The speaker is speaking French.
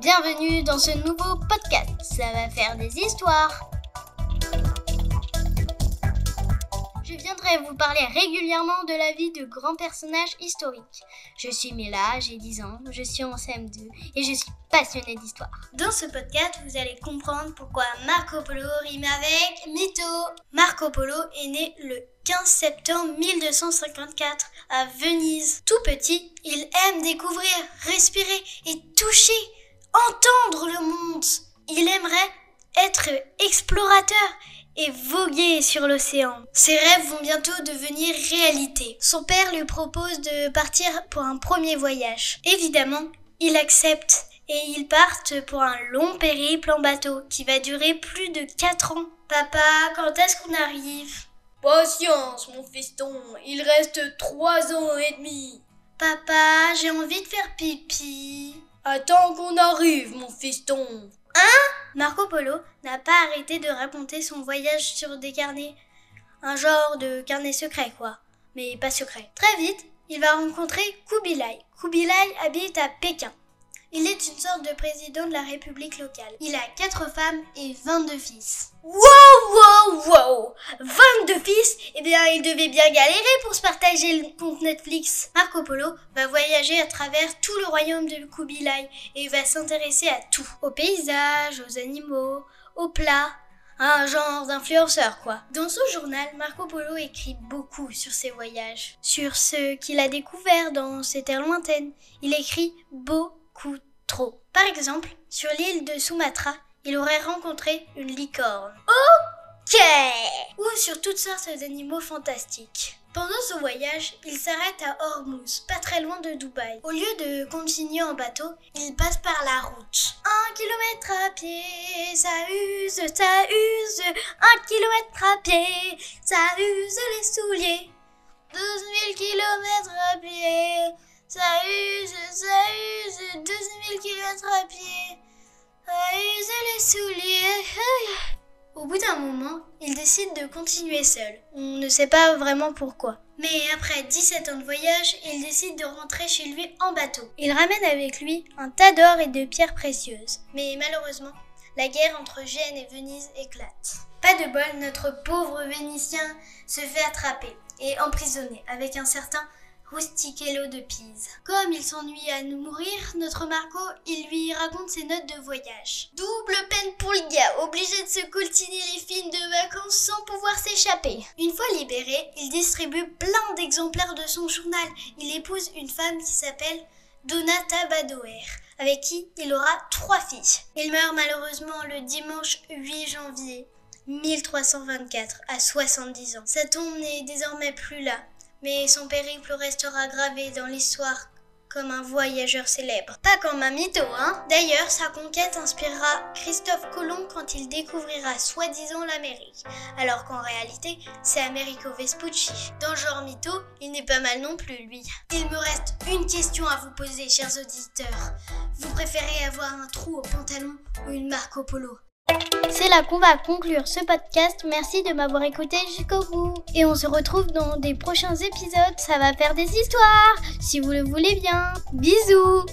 bienvenue dans ce nouveau podcast. Ça va faire des histoires. Je viendrai vous parler régulièrement de la vie de grands personnages historiques. Je suis Mela, j'ai 10 ans, je suis en CM2 et je suis passionnée d'histoire. Dans ce podcast, vous allez comprendre pourquoi Marco Polo rime avec mytho. Marco Polo est né le 15 septembre 1254 à Venise. Tout petit, il aime découvrir, respirer et toucher, entendre le monde. Il aimerait être explorateur et voguer sur l'océan. Ses rêves vont bientôt devenir réalité. Son père lui propose de partir pour un premier voyage. Évidemment, il accepte et ils partent pour un long périple en bateau qui va durer plus de 4 ans. Papa, quand est-ce qu'on arrive? Patience, mon fiston, il reste trois ans et demi. Papa, j'ai envie de faire pipi. Attends qu'on arrive, mon fiston. Hein? Marco Polo n'a pas arrêté de raconter son voyage sur des carnets. Un genre de carnet secret, quoi. Mais pas secret. Très vite, il va rencontrer Kubilai. Kubilai habite à Pékin. Il est une sorte de président de la République locale. Il a quatre femmes et 22 fils. Wow, wow, wow 22 fils? Eh bien, il devait bien galérer pour se partager le compte Netflix. Marco Polo va voyager à travers tout le royaume de Kubilai et va s'intéresser à tout. Aux paysages, aux animaux, aux plats, un genre d'influenceur quoi. Dans son journal, Marco Polo écrit beaucoup sur ses voyages, sur ce qu'il a découvert dans ces terres lointaines. Il écrit beaucoup. Par exemple, sur l'île de Sumatra, il aurait rencontré une licorne. Ok Ou sur toutes sortes d'animaux fantastiques. Pendant ce voyage, il s'arrête à Hormuz, pas très loin de Dubaï. Au lieu de continuer en bateau, il passe par la route. Un kilomètre à pied, ça use, ça use. Un kilomètre à pied, ça use les souliers. Douze mille kilomètres à pied, ça use, ça use, 12 000 km à pied. Ça use les souliers. Au bout d'un moment, il décide de continuer seul. On ne sait pas vraiment pourquoi. Mais après 17 ans de voyage, il décide de rentrer chez lui en bateau. Il ramène avec lui un tas d'or et de pierres précieuses. Mais malheureusement, la guerre entre Gênes et Venise éclate. Pas de bol, notre pauvre Vénitien se fait attraper et emprisonner avec un certain Rustichello de Pise. Comme il s'ennuie à nous mourir, notre Marco, il lui raconte ses notes de voyage. Double peine pour le gars, obligé de se coltiner les films de vacances sans pouvoir s'échapper. Une fois libéré, il distribue plein d'exemplaires de son journal. Il épouse une femme qui s'appelle Donata Badoer, avec qui il aura trois filles. Il meurt malheureusement le dimanche 8 janvier 1324 à 70 ans. Sa tombe n'est désormais plus là, mais son périple restera gravé dans l'histoire comme un voyageur célèbre. Pas comme un mytho, hein D'ailleurs, sa conquête inspirera Christophe Colomb quand il découvrira soi-disant l'Amérique, alors qu'en réalité, c'est Americo Vespucci. Dans genre mytho, il n'est pas mal non plus, lui. Il me reste une question à vous poser, chers auditeurs. Vous préférez avoir un trou au pantalon ou une Marco Polo? C'est là qu'on va conclure ce podcast. Merci de m'avoir écouté jusqu'au bout. Et on se retrouve dans des prochains épisodes. Ça va faire des histoires, si vous le voulez bien. Bisous